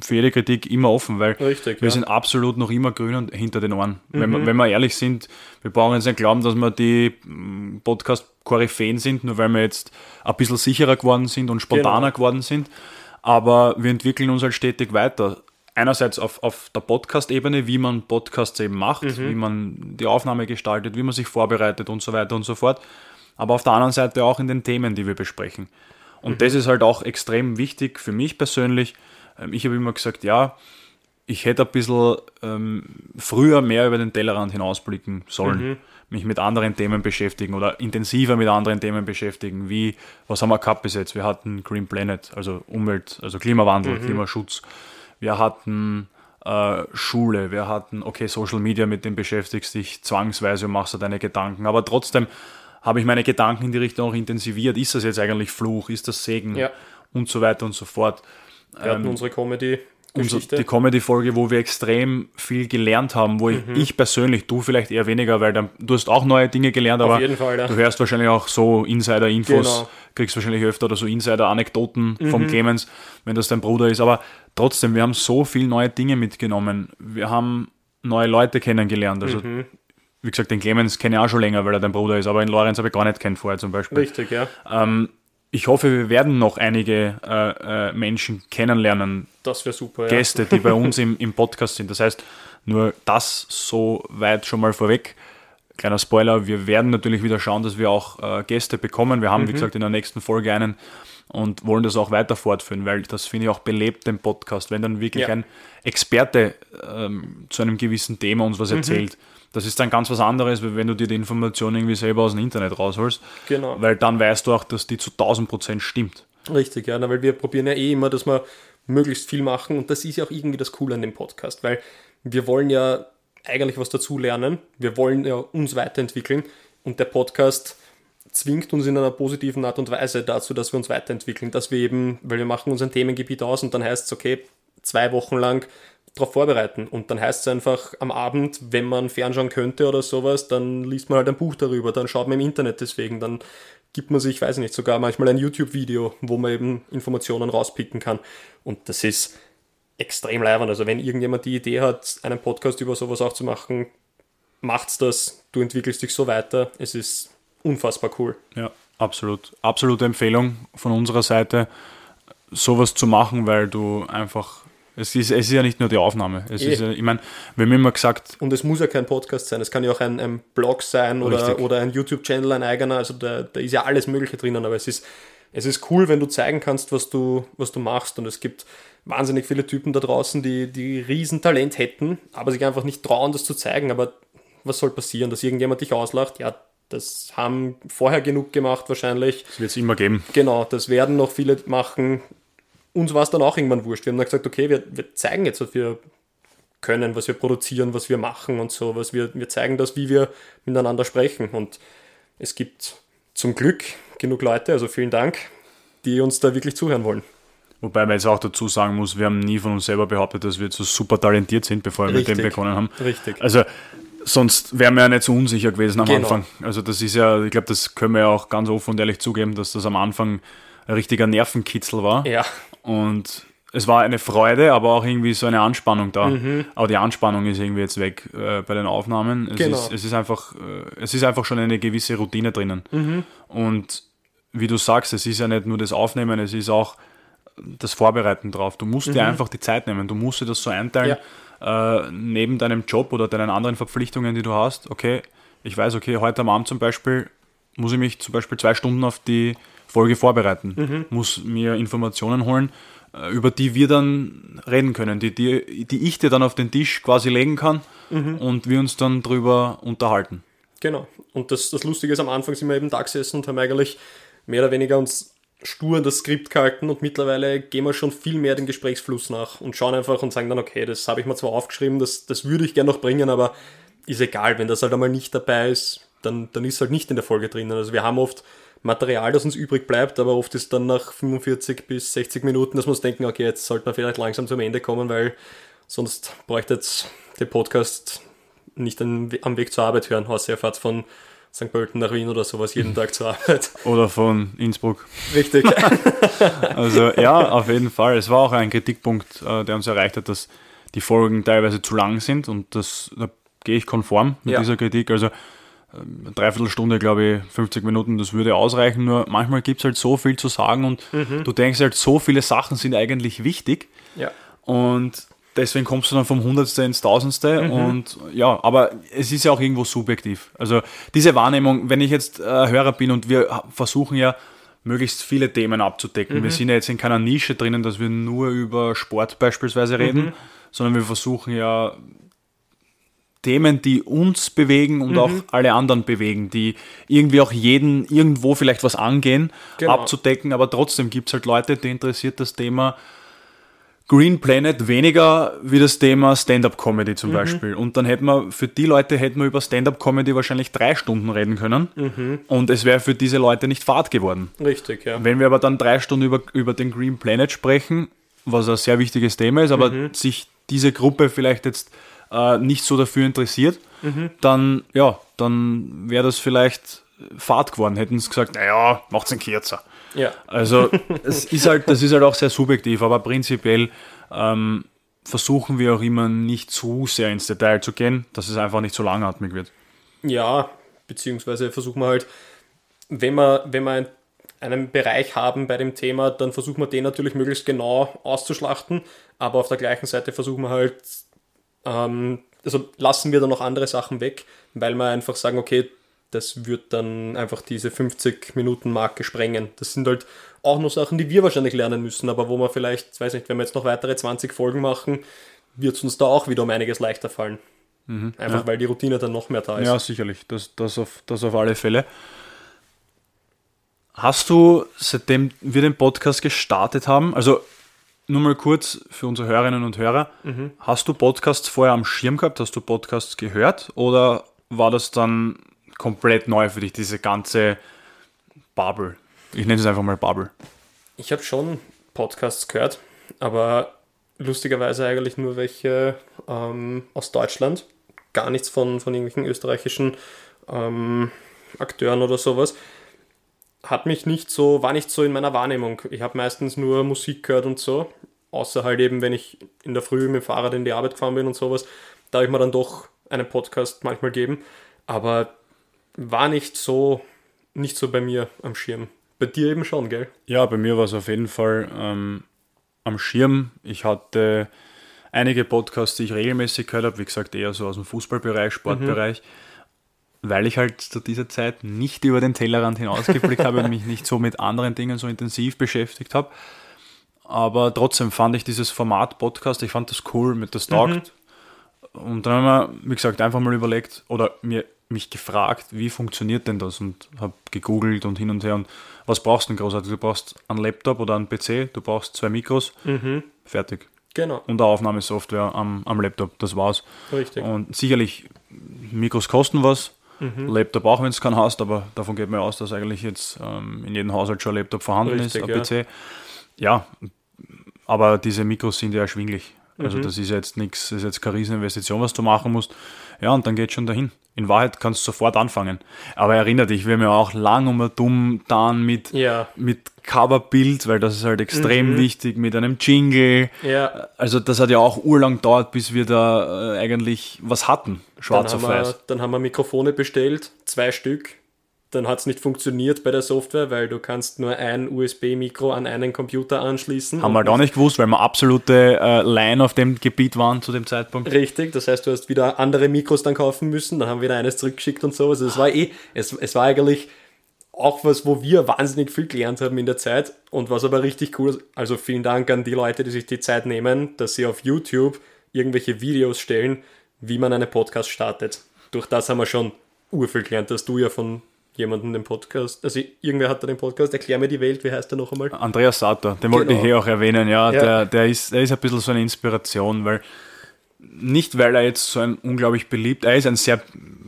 Für jede Kritik immer offen, weil Richtig, wir ja. sind absolut noch immer grün und hinter den Ohren. Wenn, wir, wenn wir ehrlich sind, wir brauchen jetzt nicht glauben, dass wir die mm, Podcast-Koryphäen sind, nur weil wir jetzt ein bisschen sicherer geworden sind und spontaner Genau. geworden sind. Aber wir entwickeln uns halt stetig weiter. Einerseits auf, auf der Podcast-Ebene, wie man Podcasts eben macht, wie man die Aufnahme gestaltet, wie man sich vorbereitet und so weiter und so fort. aber auf der anderen Seite auch in den Themen, die wir besprechen. Und mhm. das ist halt auch extrem wichtig für mich persönlich. Ähm, ich habe immer gesagt, ja, ich hätte ein bisschen ähm, früher mehr über den Tellerrand hinausblicken sollen, mhm. mich mit anderen Themen beschäftigen oder intensiver mit anderen Themen beschäftigen, wie, was haben wir gehabt bis jetzt? Wir hatten Green Planet, also Umwelt, also Klimawandel, mhm. Klimaschutz. Wir hatten äh, Schule, wir hatten, okay, Social Media, mit dem beschäftigst dich zwangsweise und machst du deine Gedanken, aber trotzdem habe ich meine Gedanken in die Richtung auch intensiviert. Ist das jetzt eigentlich Fluch? Ist das Segen? Ja. Und so weiter und so fort. Wir hatten ähm, unsere Comedy Geschichte. die Comedy-Folge, wo wir extrem viel gelernt haben, wo mhm. ich, ich, persönlich, du vielleicht eher weniger, weil dann, du hast auch neue Dinge gelernt, aber Fall, ja. du hörst wahrscheinlich auch so Insider-Infos, genau. kriegst wahrscheinlich öfter oder so Insider-Anekdoten mhm. vom Clemens, wenn das dein Bruder ist. Aber trotzdem, wir haben so viele neue Dinge mitgenommen. Wir haben neue Leute kennengelernt. Also mhm. wie gesagt, den Clemens kenne ich auch schon länger, weil er dein Bruder ist, aber den Lorenz habe ich gar nicht kennt vorher zum Beispiel. Richtig, ja. Ähm, ich hoffe, wir werden noch einige äh, äh, Menschen kennenlernen. Das wäre super. Gäste, ja. die bei uns im, im Podcast sind. Das heißt, nur das so weit schon mal vorweg. Kleiner Spoiler, wir werden natürlich wieder schauen, dass wir auch äh, Gäste bekommen. Wir haben, mhm. wie gesagt, in der nächsten Folge einen und wollen das auch weiter fortführen, weil das finde ich auch belebt den Podcast, wenn dann wirklich ja. ein Experte ähm, zu einem gewissen Thema uns was mhm. erzählt. Mhm das ist dann ganz was anderes, wenn du dir die Information irgendwie selber aus dem Internet rausholst. Genau. Weil dann weißt du auch, dass die zu 1000 Prozent stimmt. Richtig, ja, weil wir probieren ja eh immer, dass wir möglichst viel machen und das ist ja auch irgendwie das Coole an dem Podcast, weil wir wollen ja eigentlich was dazu lernen, wir wollen ja uns weiterentwickeln und der Podcast zwingt uns in einer positiven Art und Weise dazu, dass wir uns weiterentwickeln, dass wir eben, weil wir machen uns ein Themengebiet aus und dann heißt es, okay, zwei Wochen lang darauf vorbereiten. Und dann heißt es einfach am Abend, wenn man fernschauen könnte oder sowas, dann liest man halt ein Buch darüber, dann schaut man im Internet deswegen, dann gibt man sich, weiß ich nicht, sogar manchmal ein YouTube-Video, wo man eben Informationen rauspicken kann. Und das ist extrem leibend. Also wenn irgendjemand die Idee hat, einen Podcast über sowas auch zu machen, macht's das. Du entwickelst dich so weiter. Es ist unfassbar cool. Ja, absolut. Absolute Empfehlung von unserer Seite, sowas zu machen, weil du einfach es ist, es ist ja nicht nur die Aufnahme. Es e. ist ich meine, wir haben immer gesagt. Und es muss ja kein Podcast sein, es kann ja auch ein, ein Blog sein oder, oder ein YouTube-Channel, ein eigener. Also da, da ist ja alles Mögliche drinnen, aber es ist, es ist cool, wenn du zeigen kannst, was du, was du machst. Und es gibt wahnsinnig viele Typen da draußen, die, die Riesentalent hätten, aber sich einfach nicht trauen, das zu zeigen. Aber was soll passieren, dass irgendjemand dich auslacht? Ja, das haben vorher genug gemacht wahrscheinlich. Das wird es immer geben. Genau, das werden noch viele machen uns war es dann auch irgendwann wurscht. Wir haben dann gesagt, okay, wir, wir zeigen jetzt, was wir können, was wir produzieren, was wir machen und so. Was wir, wir zeigen das, wie wir miteinander sprechen. Und es gibt zum Glück genug Leute, also vielen Dank, die uns da wirklich zuhören wollen. Wobei man jetzt auch dazu sagen muss, wir haben nie von uns selber behauptet, dass wir so super talentiert sind, bevor wir Richtig. mit dem begonnen haben. Richtig. Also sonst wären wir ja nicht so unsicher gewesen am genau. Anfang. Also das ist ja, ich glaube, das können wir ja auch ganz offen und ehrlich zugeben, dass das am Anfang ein richtiger Nervenkitzel war. Ja. Und es war eine Freude, aber auch irgendwie so eine Anspannung da. Mhm. Aber die Anspannung ist irgendwie jetzt weg äh, bei den Aufnahmen. Es, genau. ist, es, ist einfach, äh, es ist einfach schon eine gewisse Routine drinnen. Mhm. Und wie du sagst, es ist ja nicht nur das Aufnehmen, es ist auch das Vorbereiten drauf. Du musst mhm. dir einfach die Zeit nehmen. Du musst dir das so einteilen, ja. Äh, neben deinem Job oder deinen anderen Verpflichtungen, die du hast. Okay, ich weiß, okay, heute am Abend zum Beispiel muss ich mich zum Beispiel zwei Stunden auf die Folge vorbereiten, mhm. muss mir Informationen holen, äh, über die wir dann reden können, die, die, die ich dir dann auf den Tisch quasi legen kann mhm. und wir uns dann drüber unterhalten. Genau. Und das, das Lustige ist, am Anfang sind wir eben da gesessen und haben eigentlich mehr oder weniger uns stur an das Skript gehalten und mittlerweile gehen wir schon viel mehr den Gesprächsfluss nach und schauen einfach und sagen dann, okay, das habe ich mir zwar aufgeschrieben, das, das würde ich gerne noch bringen, aber ist egal, wenn das halt einmal nicht dabei ist, dann, dann ist halt nicht in der Folge drinnen. Also wir haben oft Material, das uns übrig bleibt, aber oft ist dann nach 45 bis 60 Minuten, dass wir uns denken, okay, jetzt sollte man vielleicht langsam zum Ende kommen, weil sonst bräuchte jetzt der Podcast nicht am Weg zur Arbeit hören, außer er fährt von St. Pölten nach Wien oder sowas jeden Tag zur Arbeit. Oder von Innsbruck. Richtig. also ja, auf jeden Fall. Es war auch ein Kritikpunkt, äh, der uns erreicht hat, dass die Folgen teilweise zu lang sind und das, da gehe ich konform mit ja. dieser Kritik. Also eine Dreiviertelstunde, glaube ich, 50 Minuten, das würde ausreichen. Nur manchmal gibt es halt so viel zu sagen und mhm. du denkst halt, so viele Sachen sind eigentlich wichtig. Ja. Und deswegen kommst du dann vom Hundertste ins Tausendste mhm. und ja, aber es ist ja auch irgendwo subjektiv. Also diese Wahrnehmung, wenn ich jetzt äh, Hörer bin und wir versuchen ja möglichst viele Themen abzudecken. Mhm. Wir sind ja jetzt in keiner Nische drinnen, dass wir nur über Sport beispielsweise reden, mhm. sondern wir versuchen ja Themen, die uns bewegen und mhm. auch alle anderen bewegen, die irgendwie auch jeden irgendwo vielleicht was angehen, genau. abzudecken, aber trotzdem gibt es halt Leute, die interessiert das Thema Green Planet weniger wie das Thema Stand-up-Comedy zum mhm. Beispiel. Und dann hätten wir, für die Leute hätten wir über Stand-up-Comedy wahrscheinlich drei Stunden reden können. Mhm. Und es wäre für diese Leute nicht Fahrt geworden. Richtig, ja. Wenn wir aber dann drei Stunden über, über den Green Planet sprechen, was ein sehr wichtiges Thema ist, aber mhm. sich diese Gruppe vielleicht jetzt äh, nicht so dafür interessiert, mhm. dann, ja, dann wäre das vielleicht Fahrt geworden. Hätten sie gesagt, naja, macht's einen kürzer. Ja. Also es ist halt, das ist halt auch sehr subjektiv, aber prinzipiell ähm, versuchen wir auch immer nicht zu sehr ins Detail zu gehen, dass es einfach nicht so langatmig wird. Ja, beziehungsweise versuchen wir halt, wenn wir, wenn wir einen Bereich haben bei dem Thema, dann versuchen wir den natürlich möglichst genau auszuschlachten, aber auf der gleichen Seite versuchen wir halt, ähm, also lassen wir dann noch andere Sachen weg, weil wir einfach sagen, okay, das wird dann einfach diese 50-Minuten-Marke sprengen. Das sind halt auch nur Sachen, die wir wahrscheinlich lernen müssen, aber wo wir vielleicht, weiß nicht, wenn wir jetzt noch weitere 20 Folgen machen, wird es uns da auch wieder um einiges leichter fallen. Mhm, einfach ja. weil die Routine dann noch mehr da ist. Ja, sicherlich. Das, das, auf, das auf alle Fälle. Hast du, seitdem wir den Podcast gestartet haben, also nur mal kurz für unsere Hörerinnen und Hörer, mhm. hast du Podcasts vorher am Schirm gehabt? Hast du Podcasts gehört? Oder war das dann komplett neu für dich, diese ganze Bubble. Ich nenne es einfach mal Bubble. Ich habe schon Podcasts gehört, aber lustigerweise eigentlich nur welche ähm, aus Deutschland. Gar nichts von, von irgendwelchen österreichischen ähm, Akteuren oder sowas. Hat mich nicht so, war nicht so in meiner Wahrnehmung. Ich habe meistens nur Musik gehört und so. Außer halt eben, wenn ich in der Früh mit dem Fahrrad in die Arbeit gefahren bin und sowas, da habe ich mir dann doch einen Podcast manchmal geben. Aber war nicht so, nicht so bei mir am Schirm. Bei dir eben schon, gell? Ja, bei mir war es auf jeden Fall ähm, am Schirm. Ich hatte einige Podcasts, die ich regelmäßig gehört habe, wie gesagt, eher so aus dem Fußballbereich, Sportbereich, mhm. weil ich halt zu dieser Zeit nicht über den Tellerrand hinausgeblickt habe und mich nicht so mit anderen Dingen so intensiv beschäftigt habe. Aber trotzdem fand ich dieses Format Podcast, ich fand das cool, mit das taugt. Mhm. Und dann haben wir, wie gesagt, einfach mal überlegt oder mir mich gefragt, wie funktioniert denn das und habe gegoogelt und hin und her und was brauchst du denn großartig? Du brauchst einen Laptop oder einen PC, du brauchst zwei Mikros, mhm. fertig. Genau. Und eine Aufnahmesoftware am, am Laptop, das war's. Richtig. Und sicherlich, Mikros kosten was, mhm. Laptop auch, wenn es keinen hast, aber davon geht man aus, dass eigentlich jetzt ähm, in jedem Haushalt schon ein Laptop vorhanden Richtig, ist, ein ja. PC. Ja, aber diese Mikros sind ja erschwinglich. Also mhm. das ist jetzt nichts, ist jetzt keine Rieseninvestition, was du machen musst. Ja, und dann geht schon dahin. In Wahrheit kannst du sofort anfangen. Aber erinnere dich, wir haben ja auch lang um dumm dann mit, ja. mit Coverbild, weil das ist halt extrem mhm. wichtig, mit einem Jingle. Ja. Also das hat ja auch urlang gedauert, bis wir da äh, eigentlich was hatten, schwarz dann auf weiß. dann haben wir Mikrofone bestellt, zwei Stück dann hat es nicht funktioniert bei der Software, weil du kannst nur ein USB-Mikro an einen Computer anschließen. Haben wir gar nicht gewusst, weil wir absolute äh, Line auf dem Gebiet waren zu dem Zeitpunkt. Richtig, das heißt, du hast wieder andere Mikros dann kaufen müssen, dann haben wir wieder eines zurückgeschickt und so. Also es war eh, es, es war eigentlich auch was, wo wir wahnsinnig viel gelernt haben in der Zeit und was aber richtig cool ist. Also vielen Dank an die Leute, die sich die Zeit nehmen, dass sie auf YouTube irgendwelche Videos stellen, wie man einen Podcast startet. Durch das haben wir schon urviel gelernt, dass du ja von jemanden den Podcast, also irgendwer hat da den Podcast, erklär mir die Welt, wie heißt der noch einmal? Andreas Sater, den genau. wollte ich hier auch erwähnen, ja, ja, Der, der, ist, der ist ein bisschen so eine Inspiration, weil nicht, weil er jetzt so ein unglaublich beliebt, er ist ein sehr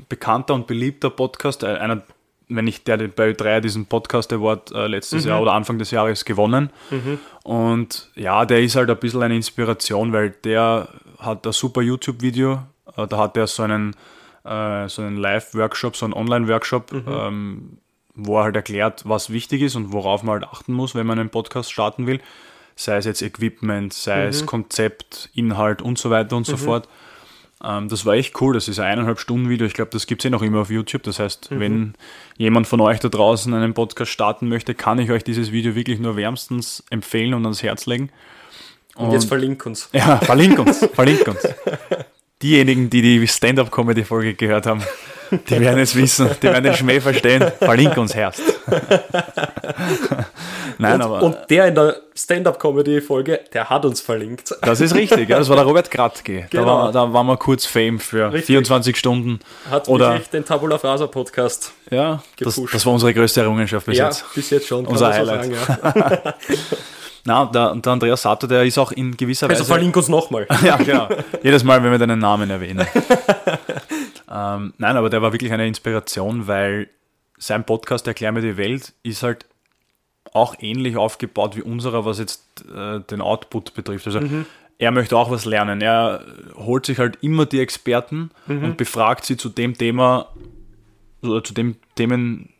bekannter und beliebter Podcast, äh, einer, wenn nicht der bei Ö3 diesen Podcast Award äh, letztes mhm. Jahr oder Anfang des Jahres gewonnen. Mhm. Und ja, der ist halt ein bisschen eine Inspiration, weil der hat ein super YouTube-Video, äh, da hat er so einen äh, so einen Live-Workshop, so einen Online-Workshop, mhm. ähm, wo er halt erklärt, was wichtig ist und worauf man halt achten muss, wenn man einen Podcast starten will. Sei es jetzt Equipment, sei mhm. es Konzept, Inhalt und so weiter und so mhm. fort. Ähm, das war echt cool. Das ist ein eineinhalb Stunden Video. Ich glaube, das gibt es eh noch immer auf YouTube. Das heißt, mhm. wenn jemand von euch da draußen einen Podcast starten möchte, kann ich euch dieses Video wirklich nur wärmstens empfehlen und ans Herz legen. Und, jetzt verlink uns. Ja, verlink uns, verlink uns. Diejenigen, die die Stand-Up-Comedy-Folge gehört haben, die werden es wissen, die werden den Schmäh verstehen. Verlink uns herst. Nein, und, aber. Und der in der Stand-Up-Comedy-Folge, der hat uns verlinkt. Das ist richtig, ja, das war der Robert Kratke. Genau. Da, war, da waren wir kurz Fame für richtig. 24 Stunden. Hat oder wirklich den Tabula Frasa Podcast. Ja, das, das, war unsere größte Errungenschaft bis ja, jetzt. bis jetzt schon. Unser Highlight. So sagen, ja. Na, der, der Andreas Sato, der ist auch in gewisser also Weise. Also verlink uns nochmal. ja, genau. Jedes Mal, wenn wir deinen Namen erwähnen. ähm, nein, aber der war wirklich eine Inspiration, weil sein Podcast Erklär mir die Welt ist halt auch ähnlich aufgebaut wie unserer, was jetzt äh, den Output betrifft. Also mhm. er möchte auch was lernen. Er holt sich halt immer die Experten mhm. und befragt sie zu dem Thema oder zu dem Themen,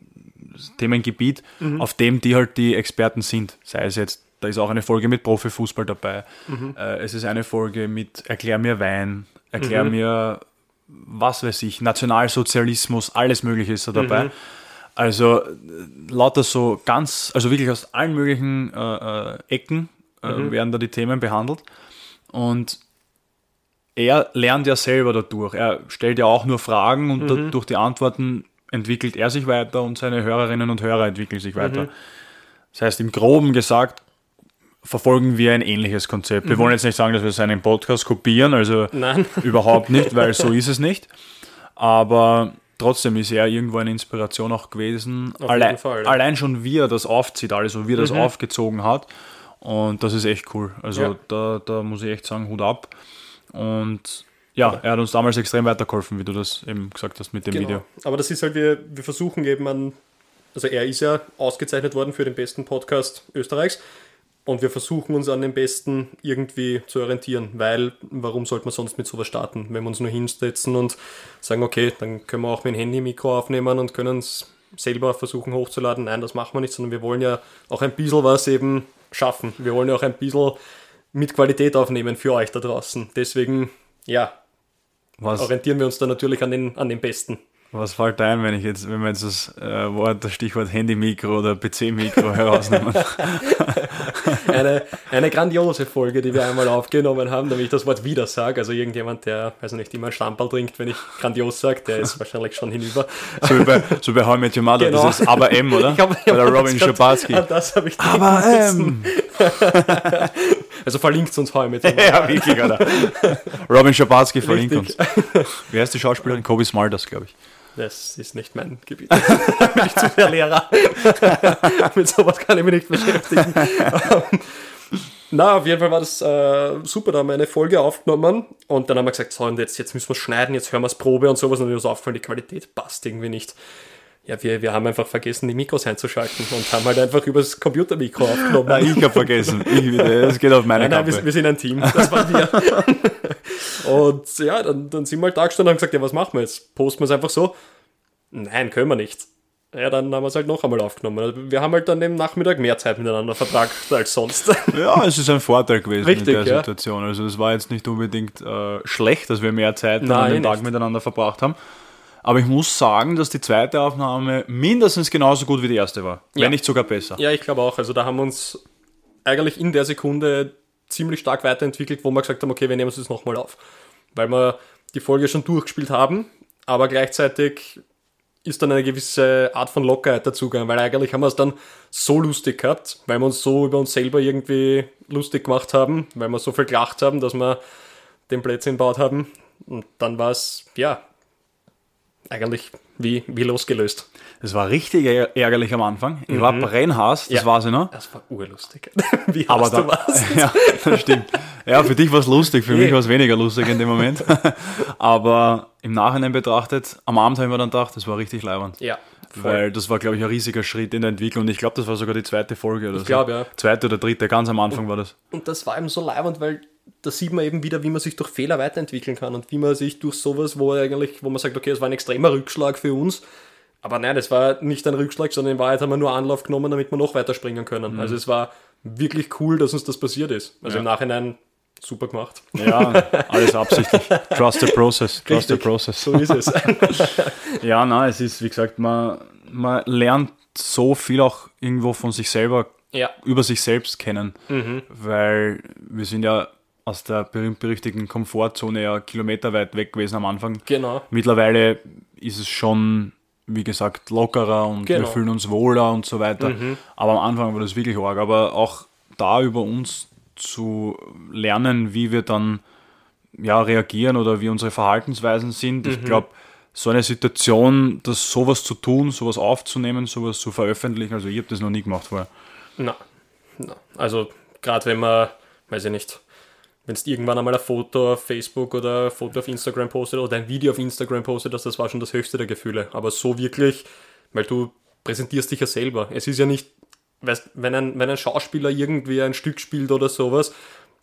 Themengebiet, mhm. auf dem die halt die Experten sind. Sei es jetzt, da ist auch eine Folge mit Profifußball dabei. Mhm. Äh, es ist eine Folge mit Erklär mir Wein, Erklär mhm. mir was weiß ich, Nationalsozialismus, alles Mögliche ist da dabei. Mhm. Also lauter so ganz, also wirklich aus allen möglichen äh, äh, Ecken äh, mhm. werden da die Themen behandelt. Und er lernt ja selber dadurch. Er stellt ja auch nur Fragen und mhm. durch die Antworten entwickelt er sich weiter und seine Hörerinnen und Hörer entwickeln sich weiter. Mhm. Das heißt, im Groben gesagt, verfolgen wir ein ähnliches Konzept. Mhm. Wir wollen jetzt nicht sagen, dass wir seinen Podcast kopieren, also Nein. überhaupt nicht, weil so ist es nicht. Aber trotzdem ist er irgendwo eine Inspiration auch gewesen. Allein, Fall, ja. allein, schon, wie er das aufzieht, also wie er das mhm. aufgezogen hat. Und das ist echt cool. Also ja. da, da muss ich echt sagen, Hut ab. Und ja, er hat uns damals extrem weitergeholfen, wie du das eben gesagt hast mit dem genau. Video. Aber das ist halt, wir, wir versuchen eben an, also er ist ja ausgezeichnet worden für den besten Podcast Österreichs. Und wir versuchen uns an den Besten irgendwie zu orientieren, weil warum sollte man sonst mit sowas starten, wenn wir uns nur hinsetzen und sagen, okay, dann können wir auch mit dem Handy-Mikro aufnehmen und können es selber versuchen hochzuladen. Nein, das machen wir nicht, sondern wir wollen ja auch ein bisschen was eben schaffen. Wir wollen ja auch ein bisschen mit Qualität aufnehmen für euch da draußen. Deswegen, ja, was? orientieren wir uns da natürlich an den, an den Besten. Was fällt ein, wenn ich jetzt, wenn wir jetzt das äh, Wort, das Stichwort Handy-Mikro oder PC-Mikro herausnehmen? eine, eine grandiose Folge, die wir einmal aufgenommen haben, damit ich das Wort wieder sage. Also irgendjemand, der, weiß nicht, immer Stamperl trinkt, wenn ich grandios sage, der ist wahrscheinlich schon hinüber. So wie bei, so bei How I Mother, genau. das ist Aber M, oder? Ich hab, ich oder Robin Schabatsky. Das habe ich Aber M! also verlinkt uns How I Met ja, wirklich, oder? Robin Schabatsky verlinkt Richtig. uns. Wer ist die Schauspielerin? Kobe Smulders, glaube ich. Das ist nicht mein Gebiet. bin ich zu sehr Lehrer. Mit sowas kann ich mich nicht beschäftigen. Na, auf jeden Fall war das äh, super, da haben wir eine Folge aufgenommen und dann haben wir gesagt, so und jetzt, jetzt müssen wir es schneiden, jetzt hören wir es Probe und sowas und uns aufgefallen, die Qualität passt irgendwie nicht. Ja, wir, wir haben einfach vergessen, die Mikros einzuschalten und haben halt einfach übers Computermikro aufgenommen. Nein, ich habe vergessen. Ich, das geht auf meine nein, nein, wir, wir, sind ein Team. Das waren wir. und ja, dann, dann sind wir halt da gestanden und haben gesagt, ja, was machen wir jetzt? Posten wir es einfach so? Nein, können wir nicht. Ja, dann haben wir es halt noch einmal aufgenommen. Also wir haben halt dann im Nachmittag mehr Zeit miteinander verbracht als sonst. Ja, es ist ein Vorteil gewesen Richtig, in der ja. Situation. Also es war jetzt nicht unbedingt äh, schlecht, dass wir mehr Zeit Nein, an dem Tag miteinander verbracht haben. Aber ich muss sagen, dass die zweite Aufnahme mindestens genauso gut wie die erste war. Ja. Wenn nicht sogar besser. Ja, ich glaube auch. Also da haben wir uns eigentlich in der Sekunde ziemlich stark weiterentwickelt, wo wir gesagt haben, okay, wir nehmen es jetzt nochmal auf. Weil wir die Folge schon durchgespielt haben, aber gleichzeitig ist dann eine gewisse Art von Lockerheit dazugegangen, weil eigentlich haben wir es dann so lustig gehabt, weil wir uns so über uns selber irgendwie lustig gemacht haben, weil wir so viel gelacht haben, dass wir den Plätzchen gebaut haben. Und dann war es, ja, eigentlich wie, wie losgelöst. Das war richtig ärgerlich am Anfang. Ich mhm. war brennhaß, das ja. war sie noch. Das war urlustig. wie Aber da, du warst. Ja, das stimmt. Ja, für dich war es lustig, für nee. mich war es weniger lustig in dem Moment. Aber im Nachhinein betrachtet, am Abend habe ich mir dann gedacht, das war richtig leibend. Ja. Voll. Weil das war, glaube ich, ein riesiger Schritt in der Entwicklung. Und ich glaube, das war sogar die zweite Folge oder ich so. glaube, ja. Zweite oder dritte, ganz am Anfang und, war das. Und das war eben so leibend, weil da sieht man eben wieder, wie man sich durch Fehler weiterentwickeln kann und wie man sich durch sowas, wo eigentlich, wo man sagt, okay, es war ein extremer Rückschlag für uns. Aber nein, es war nicht ein Rückschlag, sondern in Wahrheit haben wir nur Anlauf genommen, damit wir noch weiter springen können. Mhm. Also es war wirklich cool, dass uns das passiert ist. Also ja. im Nachhinein super gemacht. Ja, alles absichtlich. Trust the process. Trust Richtig, the process. So ist es. ja, nein, es ist, wie gesagt, man, man lernt so viel auch irgendwo von sich selber Ja. über sich selbst kennen. Mhm. Weil wir sind ja aus der berühmt-berüchtigten Komfortzone ja kilometerweit weg gewesen am Anfang. Genau. Mittlerweile ist es schon, wie gesagt, lockerer und Genau. wir fühlen uns wohler und so weiter. Aber am Anfang war das wirklich arg. Aber auch da über uns zu lernen, wie wir dann ja, reagieren oder wie unsere Verhaltensweisen sind. Ich glaube, so eine Situation, das sowas zu tun, sowas aufzunehmen, sowas zu veröffentlichen, also ich habe das noch nie gemacht vorher. Na, na. Also gerade wenn man, weiß ich nicht, wenn es irgendwann einmal ein Foto auf Facebook oder ein Foto auf Instagram postet oder ein Video auf Instagram postet, das, das war schon das höchste der Gefühle. Aber so wirklich, weil du präsentierst dich ja selber. Es ist ja nicht, weißt, wenn ein, wenn ein Schauspieler irgendwie ein Stück spielt oder sowas,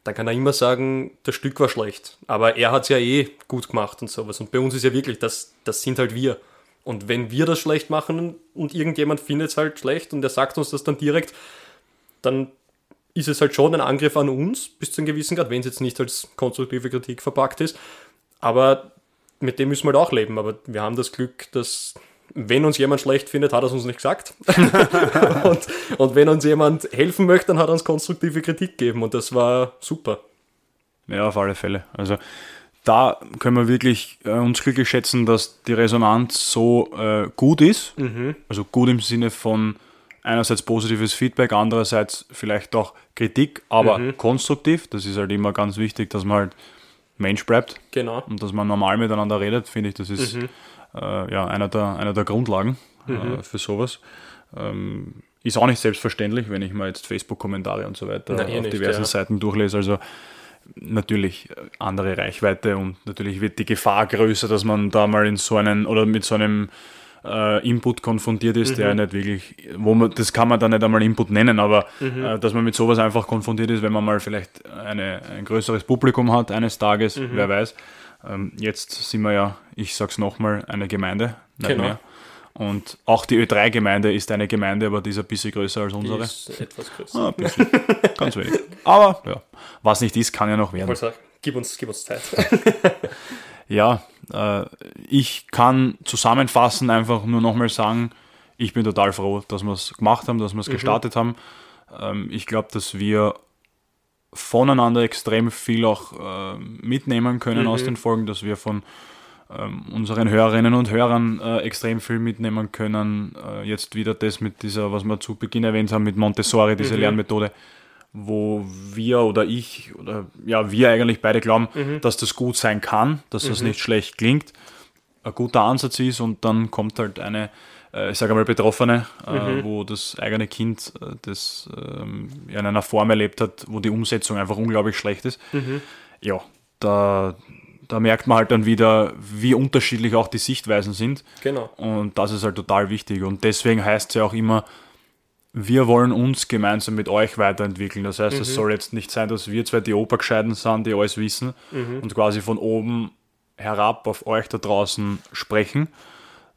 dann kann er immer sagen, das Stück war schlecht. Aber er hat es ja eh gut gemacht und sowas. Und bei uns ist ja wirklich, das, das sind halt wir. Und wenn wir das schlecht machen und irgendjemand findet es halt schlecht und er sagt uns das dann direkt, dann ist es halt schon ein Angriff an uns bis zu einem gewissen Grad, wenn es jetzt nicht als konstruktive Kritik verpackt ist. Aber mit dem müssen wir halt auch leben. Aber wir haben das Glück, dass wenn uns jemand schlecht findet, hat er es uns nicht gesagt. und, und wenn uns jemand helfen möchte, dann hat er uns konstruktive Kritik gegeben. Und das war super. Ja, auf alle Fälle. Also da können wir wirklich äh, uns glücklich schätzen, dass die Resonanz so äh, gut ist. Also gut im Sinne von einerseits positives Feedback, andererseits vielleicht auch Kritik, aber konstruktiv. Das ist halt immer ganz wichtig, dass man halt Mensch bleibt Genau. und dass man normal miteinander redet, finde ich, das ist äh, ja, einer, der, einer der Grundlagen äh, für sowas. Ähm, ist auch nicht selbstverständlich, wenn ich mal jetzt Facebook-Kommentare und so weiter Na, eh auf nicht, diversen ja. Seiten durchlese. Also natürlich äh, andere Reichweite und natürlich wird die Gefahr größer, dass man da mal in so einen oder mit so einem äh, Input konfrontiert ist, Mhm. der nicht wirklich, wo man, das kann man dann nicht einmal Input nennen, aber Mhm. äh, dass man mit sowas einfach konfrontiert ist, wenn man mal vielleicht eine, ein größeres Publikum hat eines Tages, Mhm. wer weiß. Ähm, jetzt sind wir ja, ich sag's nochmal, eine Gemeinde, nicht Genau. mehr. Und auch die Ö3-Gemeinde ist eine Gemeinde, aber die ist ein bisschen größer als Die unsere. ist etwas größer. Ah, ein bisschen. Ganz wenig. Aber ja, was nicht ist, kann ja noch werden. Also, gib uns, gib uns Zeit. Ja, ich kann zusammenfassend einfach nur nochmal sagen, ich bin total froh, dass wir es gemacht haben, dass wir es gestartet haben. Ähm, ich glaube, dass wir voneinander extrem viel auch äh, mitnehmen können aus den Folgen, dass wir von ähm, unseren Hörerinnen und Hörern äh, extrem viel mitnehmen können. Äh, jetzt wieder das mit dieser, was wir zu Beginn erwähnt haben, mit Montessori, diese Lernmethode, wo wir oder ich oder ja, wir eigentlich beide glauben, dass das gut sein kann, dass das nicht schlecht klingt, ein guter Ansatz ist und dann kommt halt eine, äh, ich sage mal, Betroffene, äh, wo das eigene Kind äh, das ähm, in einer Form erlebt hat, wo die Umsetzung einfach unglaublich schlecht ist. Ja, da, da merkt man halt dann wieder, wie unterschiedlich auch die Sichtweisen sind. genau. Und das ist halt total wichtig. Und deswegen heißt es ja auch immer, wir wollen uns gemeinsam mit euch weiterentwickeln. Das heißt, es soll jetzt nicht sein, dass wir zwei die Obergescheiden sind, die alles wissen und quasi von oben herab auf euch da draußen sprechen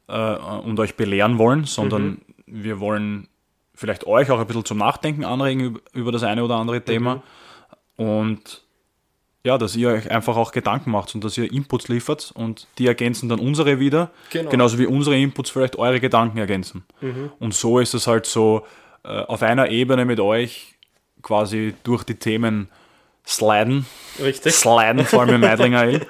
äh, und euch belehren wollen, sondern wir wollen vielleicht euch auch ein bisschen zum Nachdenken anregen über, das eine oder andere Thema und ja, dass ihr euch einfach auch Gedanken macht und dass ihr Inputs liefert und die ergänzen dann unsere wieder, Genau. genauso wie unsere Inputs vielleicht eure Gedanken ergänzen. Und so ist es halt so auf einer Ebene mit euch quasi durch die Themen sliden, Richtig. sliden, vor allem im Meidlinger Ale.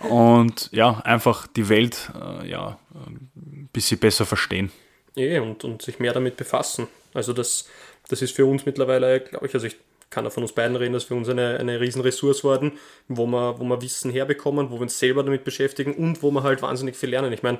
Und ja, einfach die Welt äh, ja, ein bisschen besser verstehen. Eh, und, und sich mehr damit befassen. Also das, das ist für uns mittlerweile, glaube ich, also ich kann da von uns beiden reden, dass für uns eine, eine riesen Ressource worden, wo wir, wo wir Wissen herbekommen, wo wir uns selber damit beschäftigen und wo wir halt wahnsinnig viel lernen. Ich meine,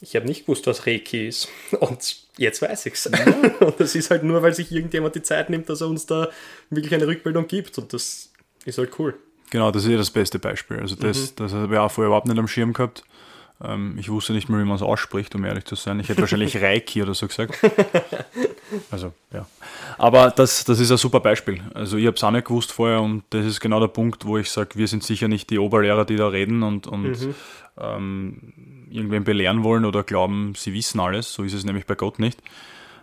ich habe nicht gewusst, was Reiki ist. Und jetzt weiß ich's. Und das ist halt nur, weil sich irgendjemand die Zeit nimmt, dass er uns da wirklich eine Rückmeldung gibt. Und das ist halt cool. Genau, das ist ja das beste Beispiel. Also das, das habe ich auch vorher überhaupt nicht am Schirm gehabt. Ähm, ich wusste nicht mal, wie man es ausspricht, um ehrlich zu sein. Ich hätte wahrscheinlich Reiki oder so gesagt. Also, ja. Aber das, das ist ein super Beispiel. Also ich habe es auch nicht gewusst vorher und das ist genau der Punkt, wo ich sage, wir sind sicher nicht die Oberlehrer, die da reden und, und ähm, irgendwen belehren wollen oder glauben, sie wissen alles. So ist es nämlich bei Gott nicht.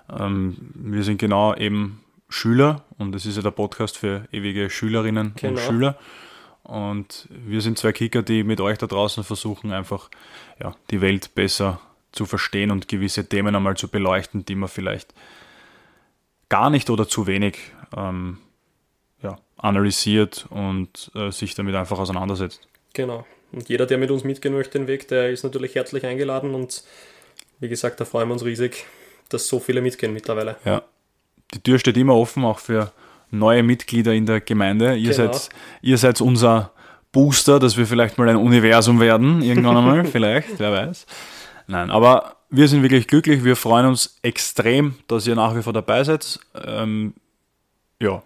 Ähm, wir sind genau eben Schüler und es ist ja der Podcast für ewige Schülerinnen und Genau. Schüler. Und wir sind zwei Kicker, die mit euch da draußen versuchen, einfach ja, die Welt besser zu verstehen und gewisse Themen einmal zu beleuchten, die man vielleicht gar nicht oder zu wenig ähm, ja, analysiert und äh, sich damit einfach auseinandersetzt. Genau. Und jeder, der mit uns mitgehen möchte, den Weg, der ist natürlich herzlich eingeladen und wie gesagt, da freuen wir uns riesig, dass so viele mitgehen mittlerweile. Ja. Die Tür steht immer offen, auch für neue Mitglieder in der Gemeinde. Ihr, Genau. seid, ihr seid unser Booster, dass wir vielleicht mal ein Universum werden, irgendwann einmal, vielleicht, wer weiß. Nein, aber wir sind wirklich glücklich, wir freuen uns extrem, dass ihr nach wie vor dabei seid. Ähm, ja,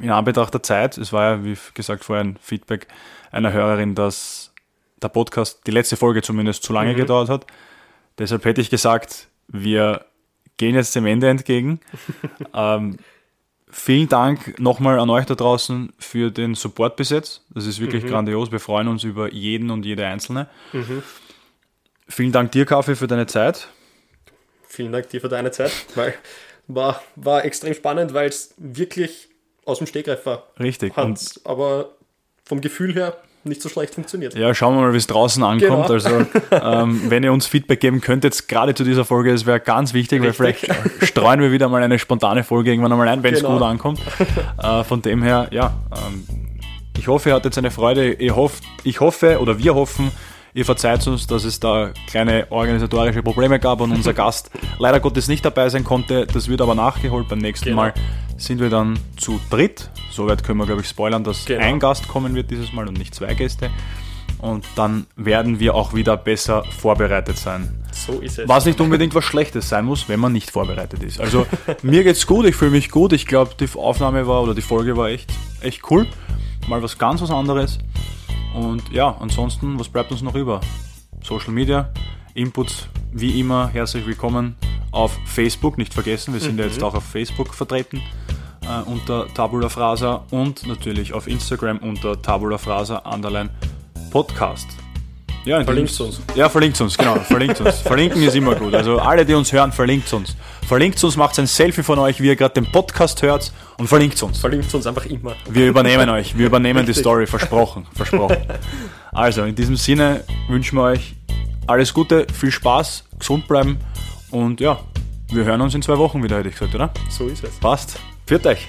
in Anbetracht der Zeit, es war ja, wie gesagt, vorher ein Feedback einer Hörerin, dass der Podcast, die letzte Folge zumindest, zu lange gedauert hat. Deshalb hätte ich gesagt, wir gehen jetzt dem Ende entgegen. ähm, vielen Dank nochmal an euch da draußen für den Support bis jetzt. Das ist wirklich grandios. Wir freuen uns über jeden und jede Einzelne. Vielen Dank dir, Kaffee, für deine Zeit. Vielen Dank dir für deine Zeit, weil war, war extrem spannend, weil es wirklich aus dem Stegreif war. Richtig. Hat Und aber vom Gefühl her nicht so schlecht funktioniert. ja, schauen wir mal, wie es draußen ankommt. Genau. Also, ähm, wenn ihr uns Feedback geben könntet, gerade zu dieser Folge, das wäre ganz wichtig, weil Richtig. vielleicht streuen wir wieder mal eine spontane Folge irgendwann einmal ein, wenn es Genau. gut ankommt. Äh, von dem her, ja, ähm, ich hoffe, ihr hattet eine Freude. Ich, hofft, ich hoffe oder wir hoffen, ihr verzeiht uns, dass es da kleine organisatorische Probleme gab und unser Gast leider Gottes nicht dabei sein konnte. Das wird aber nachgeholt. Beim nächsten Genau. Mal sind wir dann zu dritt. Soweit können wir, glaube ich, spoilern, dass Genau. ein Gast kommen wird dieses Mal und nicht zwei Gäste. Und dann werden wir auch wieder besser vorbereitet sein. So ist es. Was nicht unbedingt was Schlechtes sein muss, wenn man nicht vorbereitet ist. Also mir geht's gut, ich fühle mich gut. Ich glaube, die Aufnahme war oder die Folge war echt, echt cool. Mal was ganz was anderes. Und ja, ansonsten, was bleibt uns noch über? Social Media, Inputs, wie immer, herzlich willkommen auf Facebook, nicht vergessen, wir sind ja jetzt auch auf Facebook vertreten äh, unter Tabula Frasa und natürlich auf Instagram unter Tabula Frasa Underline Podcast. Ja, in Verlinkt uns. Ja, verlinkt uns, genau. Verlinkt uns. Verlinken ist immer gut. Also alle, die uns hören, verlinkt uns. Verlinkt uns, macht ein Selfie von euch, wie ihr gerade den Podcast hört und verlinkt uns. Verlinkt uns einfach immer. Wir übernehmen euch. Wir übernehmen die Richtig. Story. Versprochen. Versprochen. Also, in diesem Sinne wünschen wir euch alles Gute, viel Spaß, gesund bleiben und ja, wir hören uns in zwei Wochen wieder, hätte ich gesagt, oder? So ist es. Passt. Führt euch.